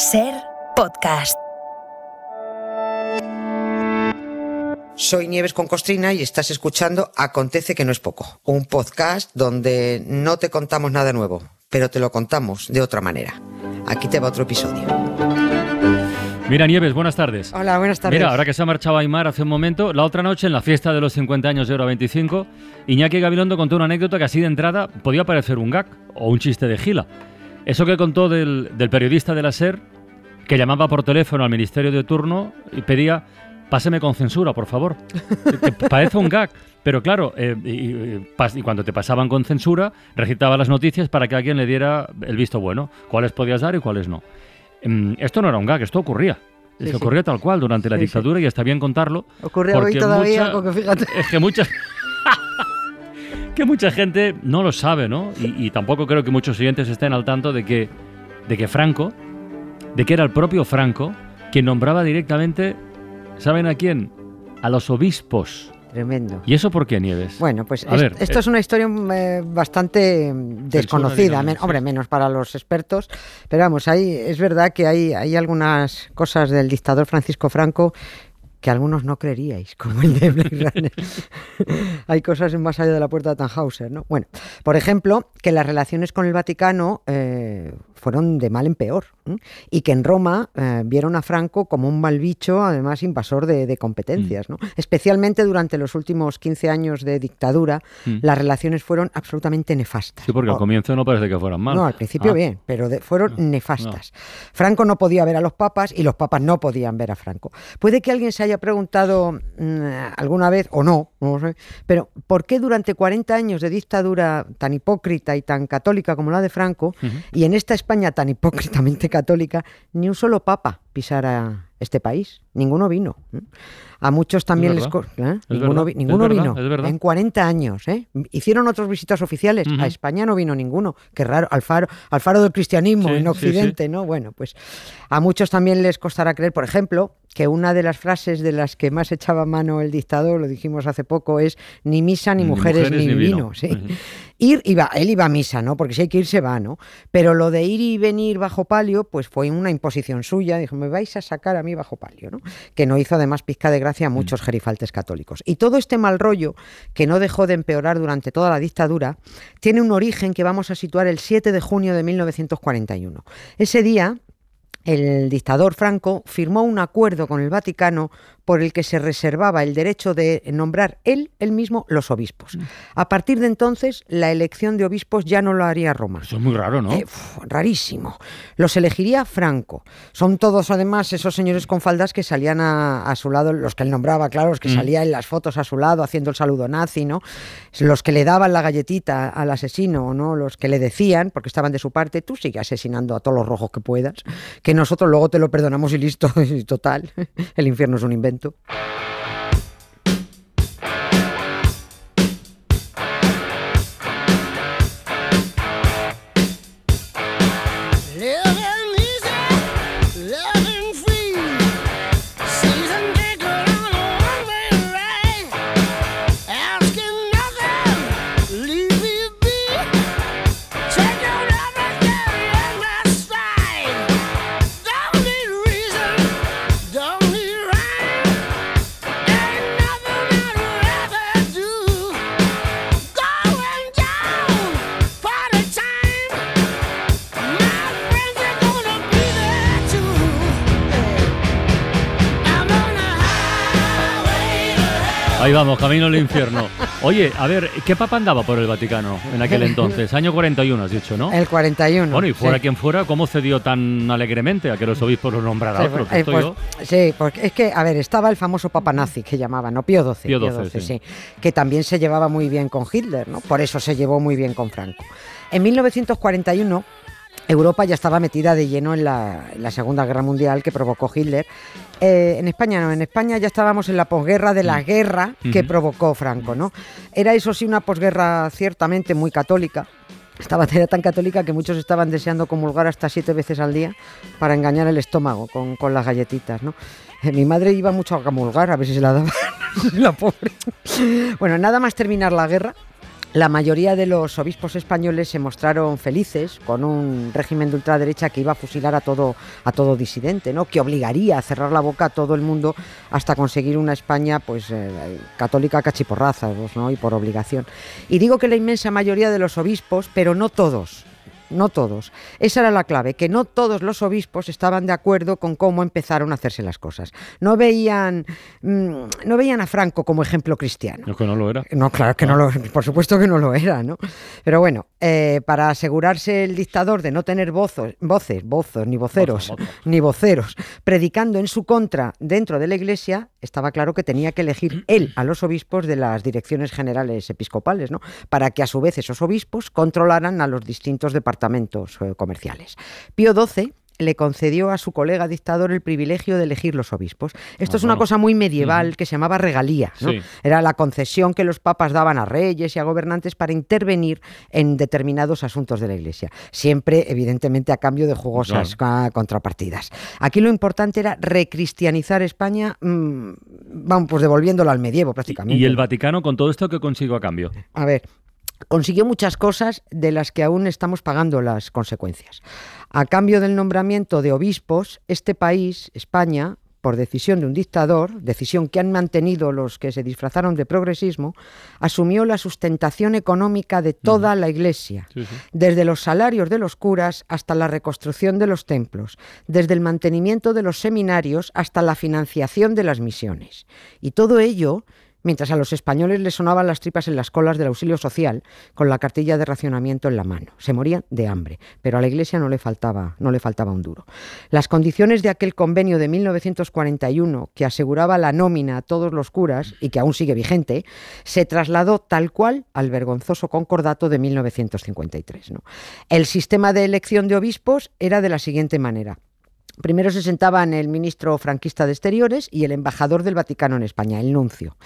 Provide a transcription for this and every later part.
Ser podcast. Soy Nieves con Costrina y estás escuchando Acontece que no es poco, un podcast donde no te contamos nada nuevo, pero te lo contamos de otra manera. Aquí te va otro episodio. Mira, Nieves, buenas tardes. Hola, buenas tardes. Mira, ahora que se ha marchado Aymar hace un momento, la otra noche en la fiesta de los 50 años de Euro 25, Iñaki Gabilondo contó una anécdota que así de entrada podía parecer un gag o un chiste de gila. Eso que contó del, del periodista de la SER que llamaba por teléfono al ministerio de turno y pedía páseme con censura, por favor. Parece un gag, pero claro, eh, y, cuando te pasaban con censura, recitaba las noticias para que alguien le diera el visto bueno, cuáles podías dar y cuáles no. Mm, Esto no era un gag, esto ocurría. Sí, Se sí. ocurría tal cual durante la Sí, dictadura y está bien contarlo. Ocurre hoy todavía, mucha- porque fíjate. Es que mucha, que mucha gente no lo sabe, ¿no? Y, y tampoco creo que muchos oyentes estén al tanto de que, de que Franco, de que era el propio Franco quien nombraba directamente, ¿saben a quién? A los obispos. Tremendo. ¿Y eso por qué, Nieves? Bueno, pues es- ver, esto eh, es una historia eh, bastante mm, desconocida, men- hombre, menos para los expertos, pero vamos, hay, es verdad que hay, hay algunas cosas del dictador Francisco Franco que algunos no creeríais, como el de Blade Runner. hay cosas más allá de la puerta de Tannhauser, ¿no? Bueno, por ejemplo, que las relaciones con el Vaticano eh, fueron de mal en peor ¿m? y que en Roma eh, vieron a Franco como un mal bicho, además invasor de, de competencias, ¿no? Especialmente durante los últimos 15 años de dictadura, Mm. las relaciones fueron absolutamente nefastas. Sí, porque al comienzo no parece que fueran mal. no, al principio Ah, bien, pero de- fueron nefastas. Franco no podía ver a los papas y los papas no podían ver a Franco. Puede que alguien se haya preguntado mm, alguna vez, o no, no lo sé, pero ¿por qué durante 40 años de dictadura tan hipócrita y tan católica como la de Franco, y en esta España tan hipócritamente católica, ni un solo papa pisara este país? Ninguno vino. ¿eh? A muchos también les... ¿eh? Ninguno, vi- ninguno vino. En 40 años. ¿eh? Hicieron otras visitas oficiales. A España no vino ninguno. Qué raro. Al faro, al faro del cristianismo Sí, en sí, Occidente, ¿no? Bueno, pues a muchos también les costará creer, por ejemplo, que una de las frases de las que más echaba mano el dictador, lo dijimos hace poco, es ni misa, ni, Ni mujeres, mujeres, ni, ni vino. vino. sí. Ujú. Ir, iba, él iba a misa, ¿no? Porque si hay que ir, se va, ¿no? Pero lo de ir y venir bajo palio, pues fue una imposición suya. Dijo, me vais a sacar a mí bajo palio, ¿no? Que no hizo además pizca de gracia a muchos gerifaltes católicos. Y todo este mal rollo, que no dejó de empeorar durante toda la dictadura, tiene un origen que vamos a situar el 7 de junio de 1941. Ese día, el dictador Franco firmó un acuerdo con el Vaticano por el que se reservaba el derecho de nombrar él, él mismo, los obispos. A partir de entonces, la elección de obispos ya no lo haría Roma. Eso es muy raro, ¿no? Eh, uf, rarísimo. Los elegiría Franco. Son todos, además, esos señores con faldas que salían a, a su lado, los que él nombraba, claro, los que Mm. salían en las fotos a su lado haciendo el saludo nazi, ¿no? Los que le daban la galletita al asesino, ¿no? Los que le decían, porque estaban de su parte, tú sigue asesinando a todos los rojos que puedas, que nosotros luego te lo perdonamos y listo, y total. El infierno es un invento. Living Ahí vamos, camino al infierno. Oye, a ver, ¿qué papa andaba por el Vaticano en aquel entonces? Año 41, has dicho, ¿no? El 41. Bueno, y fuera sí. quien fuera, ¿cómo cedió tan alegremente a que los obispos los nombrara Sí, otro? eh, pues, yo- sí, porque es que, a ver, estaba el famoso Papa Nazi que llamaban, ¿no? Pío XII. Pío Pío XII, XII, sí. que también se llevaba muy bien con Hitler, ¿no? Por eso se llevó muy bien con Franco. En 1941 Europa ya estaba metida de lleno en la, en la Segunda Guerra Mundial que provocó Hitler. Eh, en España no, en España ya estábamos en la posguerra de la guerra que provocó Franco, ¿no? Era eso sí una posguerra ciertamente muy católica. Estaba era tan católica que muchos estaban deseando comulgar hasta siete veces al día para engañar el estómago con, con las galletitas, ¿no? Eh, Mi madre iba mucho a comulgar, a ver si se la daba la pobre. Bueno, nada más terminar la guerra, La mayoría de los obispos españoles se mostraron felices con un régimen de ultraderecha que iba a fusilar a todo, a todo disidente, ¿no? que obligaría a cerrar la boca a todo el mundo hasta conseguir una España pues, eh, católica cachiporraza pues, ¿no? y por obligación. Y digo que la inmensa mayoría de los obispos, pero no todos, no todos. Esa era la clave, que no todos los obispos estaban de acuerdo con cómo empezaron a hacerse las cosas. No veían, mm, no veían a Franco como ejemplo cristiano. No, que no lo era. No, claro que no lo, por supuesto que no lo era, ¿no? Pero bueno, eh, para asegurarse el dictador de no tener voces, bozos, ni voceros, Voz, voz. ni voceros, predicando en su contra dentro de la iglesia, estaba claro que tenía que elegir él a los obispos de las direcciones generales episcopales, ¿no? Para que a su vez esos obispos controlaran a los distintos departamentos eh, comerciales. Pío XII le concedió a su colega dictador el privilegio de elegir los obispos. Esto Ah, es una bueno. cosa muy medieval que se llamaba regalía. ¿no? Sí. Era la concesión que los papas daban a reyes y a gobernantes para intervenir en determinados asuntos de la Iglesia. Siempre, evidentemente, a cambio de jugosas contrapartidas. Aquí lo importante era recristianizar España, mm, vamos, pues devolviéndolo al medievo prácticamente. ¿Y el Vaticano con todo esto qué consiguió a cambio? A ver, consiguió muchas cosas de las que aún estamos pagando las consecuencias. A cambio del nombramiento de obispos, este país, España, por decisión de un dictador, decisión que han mantenido los que se disfrazaron de progresismo, asumió la sustentación económica de toda la Iglesia, Sí, sí. desde los salarios de los curas hasta la reconstrucción de los templos, desde el mantenimiento de los seminarios hasta la financiación de las misiones. Y todo ello mientras a los españoles les sonaban las tripas en las colas del auxilio social con la cartilla de racionamiento en la mano. Se morían de hambre, pero a la Iglesia no le faltaba, no le faltaba un duro. Las condiciones de aquel convenio de 1941 que aseguraba la nómina a todos los curas y que aún sigue vigente, se trasladó tal cual al vergonzoso concordato de 1953. ¿no? El sistema de elección de obispos era de la siguiente manera. Primero se sentaban el ministro franquista de Exteriores y el embajador del Vaticano en España, el nuncio,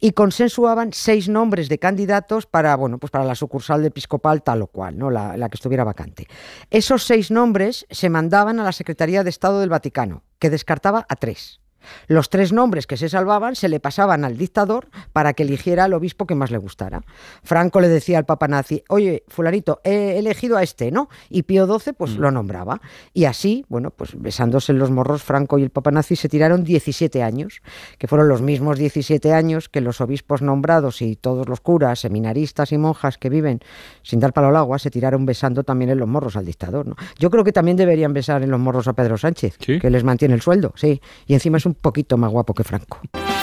y consensuaban seis nombres de candidatos para, bueno, pues para la sucursal episcopal tal o cual, ¿no? la que estuviera vacante. Esos seis nombres se mandaban a la Secretaría de Estado del Vaticano, que descartaba a tres. Los tres nombres que se salvaban se le pasaban al dictador para que eligiera al obispo que más le gustara. Franco le decía al papa nazi, oye, fulanito, he elegido a este, ¿no? Y Pío XII pues lo nombraba. Y así, bueno, pues besándose en los morros, Franco y el papa nazi se tiraron 17 años, que fueron los mismos 17 años que los obispos nombrados y todos los curas, seminaristas y monjas que viven sin dar palo al agua se tiraron besando también en los morros al dictador, ¿no? Yo creo que también deberían besar en los morros a Pedro Sánchez, ¿Sí? que les mantiene el sueldo, sí. Y encima es un poquito más guapo que Franco.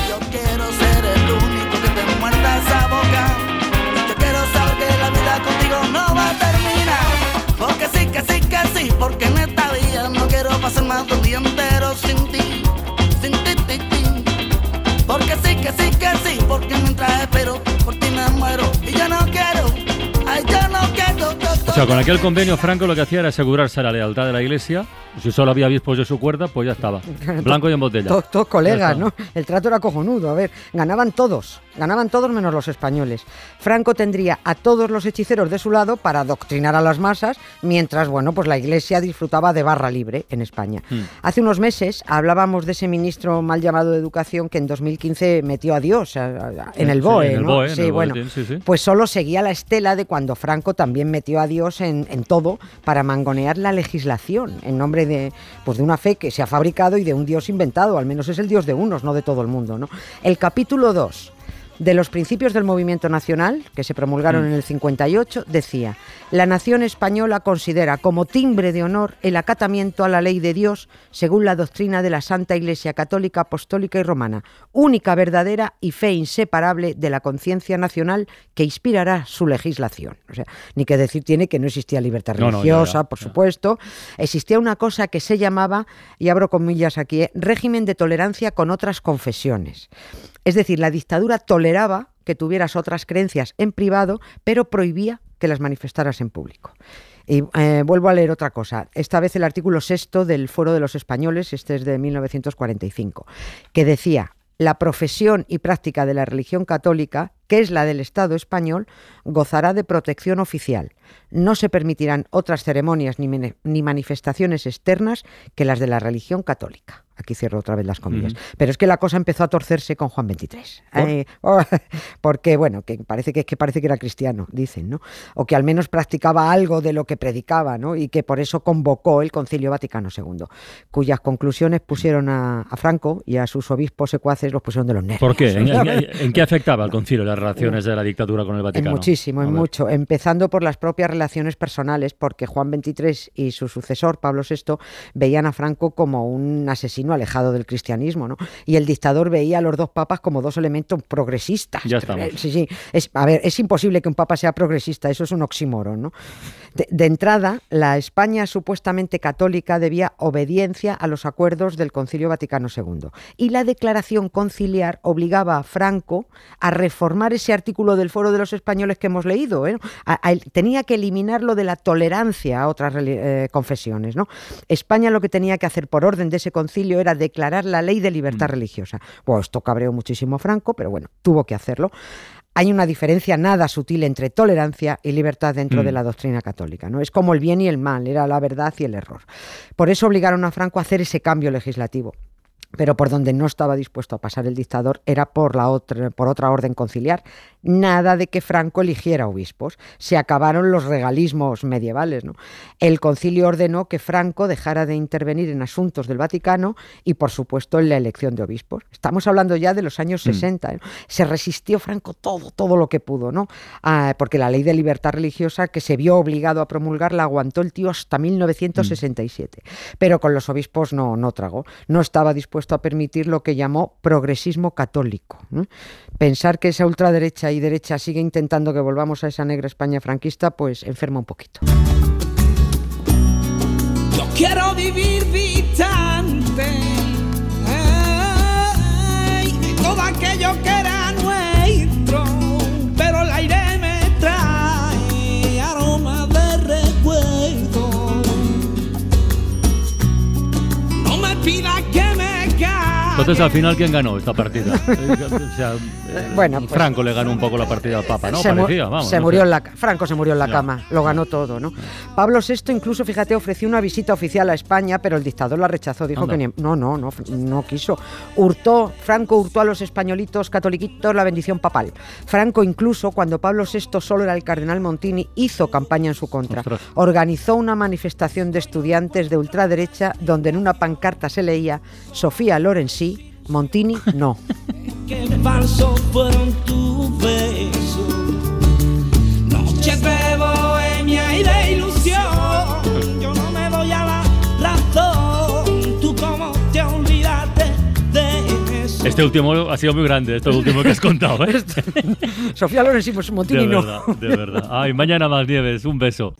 Yo quiero ser el único que te muerda esa boca. Yo quiero saber que la vida contigo no va a terminar. Porque sí, que sí, que sí, porque en esta vida no quiero pasar más de un día entero sin ti, sin ti, ti, ti. Porque sí, que sí, que sí, porque mientras espero por ti me muero. Y yo no quiero, ay, yo no quiero. O sea, con aquel convenio Franco lo que hacía era asegurarse la lealtad de la Iglesia. Si solo había obispos de su cuerda, pues ya estaba. Blanco y en botella. Todos, colegas. ¿no? El trato era cojonudo. A ver, ganaban todos, ganaban todos menos los españoles. Franco tendría a todos los hechiceros de su lado para adoctrinar a las masas, mientras, bueno, pues la iglesia disfrutaba de barra libre en España. Hmm. Hace unos meses hablábamos de ese ministro mal llamado de Educación que en 2015 metió a Dios en el Sí, BOE, en el ¿no? BOE, en sí, el bueno, boletín, sí, sí. pues solo seguía la estela de cuando Franco también metió a Dios en, en todo para mangonear la legislación en nombre de, pues de una fe que se ha fabricado y de un Dios inventado, al menos es el Dios de unos, no de todo el mundo. ¿no? El capítulo 2 de los principios del movimiento nacional, que se promulgaron en el 58, decía, la nación española considera como timbre de honor el acatamiento a la ley de Dios según la doctrina de la Santa Iglesia Católica, Apostólica y Romana, única verdadera y fe inseparable de la conciencia nacional que inspirará su legislación. O sea, ni que decir tiene que no existía libertad No, no, ya, religiosa, por ya. supuesto. Existía una cosa que se llamaba, y abro comillas aquí, eh, régimen de tolerancia con otras confesiones. Es decir, la dictadura toleraba que tuvieras otras creencias en privado, pero prohibía que las manifestaras en público. Y eh, vuelvo a leer otra cosa. Esta vez el artículo sexto del Foro de los Españoles, este es de 1945, que decía, la profesión y práctica de la religión católica que es la del Estado español, gozará de protección oficial. No se permitirán otras ceremonias ni, manifestaciones externas que las de la religión católica. Aquí cierro otra vez las comillas. Pero es que la cosa empezó a torcerse con Juan XXIII. ¿Por? Eh, oh, porque, bueno, que parece que, que parece que era cristiano, dicen, ¿no? O que al menos practicaba algo de lo que predicaba, ¿no? Y que por eso convocó el Concilio Vaticano II, cuyas conclusiones pusieron a, a Franco y a sus obispos secuaces los pusieron de los nervios. ¿Por qué? ¿En, en- en qué afectaba el concilio las relaciones de la dictadura con el En Vaticano? muchísimo, A en mucho. Empezando por las propias relaciones personales, porque Juan XXIII y su sucesor, Pablo VI, veían a Franco como un asesino alejado del cristianismo, ¿no? Y el dictador veía a los dos papas como dos elementos progresistas. Ya estamos. Sí, sí. Es, a ver, es imposible que un papa sea progresista, eso es un oxímoron, ¿no? De, de entrada, la España supuestamente católica debía obediencia a los acuerdos del Concilio Vaticano II. Y la declaración conciliar obligaba a Franco a reformar ese artículo del Foro de los Españoles que hemos leído. ¿eh? A- a- tenía que eliminarlo de la tolerancia a otras eh, confesiones. ¿no? España lo que tenía que hacer por orden de ese concilio era declarar la ley de libertad religiosa. Bueno, esto cabreó muchísimo a Franco, pero bueno, tuvo que hacerlo hay una diferencia nada sutil entre tolerancia y libertad dentro Mm. de la doctrina católica. ¿no? Es como el bien y el mal, era la verdad y el error. Por eso obligaron a Franco a hacer ese cambio legislativo. Pero por donde no estaba dispuesto a pasar el dictador era por, la otra, por otra orden conciliar. Nada de que Franco eligiera obispos. Se acabaron los regalismos medievales. ¿no? El concilio ordenó que Franco dejara de intervenir en asuntos del Vaticano y, por supuesto, en la elección de obispos. Estamos hablando ya de los años 60. ¿no? Se resistió Franco todo, todo lo que pudo, ¿no? Ah, porque la ley de libertad religiosa que se vio obligado a promulgar la aguantó el tío hasta 1967. Pero con los obispos no, no tragó. No estaba dispuesto a permitir lo que llamó progresismo católico. Pensar que esa ultraderecha y derecha sigue intentando que volvamos a esa negra España franquista, pues enferma un poquito. Entonces, al final, ¿quién ganó esta partida? o sea, eh, Bueno, pues- Franco le ganó un poco la partida al Papa, ¿no? se, mu- Parecía, vamos. se no murió sé. en la Franco se murió en la cama, lo ganó todo, ¿no? Pablo VI incluso, fíjate, ofreció una visita oficial a España, pero el dictador la rechazó, dijo Anda. que ni- no, no, no, no quiso. Hurtó, Franco hurtó a los españolitos catoliquitos la bendición papal. Franco incluso, cuando Pablo VI solo era el cardenal Montini, hizo campaña en su contra. Ostras. Organizó una manifestación de estudiantes de ultraderecha donde en una pancarta se leía Sofía Loren sí, Montini no. que falsos fueron tus besos. Noches de bohemia y de ilusión. Yo no me doy a la razón. Tú cómo te olvidaste de eso. Este último ha sido muy grande, este último que has contado, ¿eh? Sofía Loren sí, pues De Montini no. verdad, de verdad. Ay, mañana más nieves, un beso.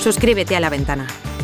Suscríbete a La Ventana.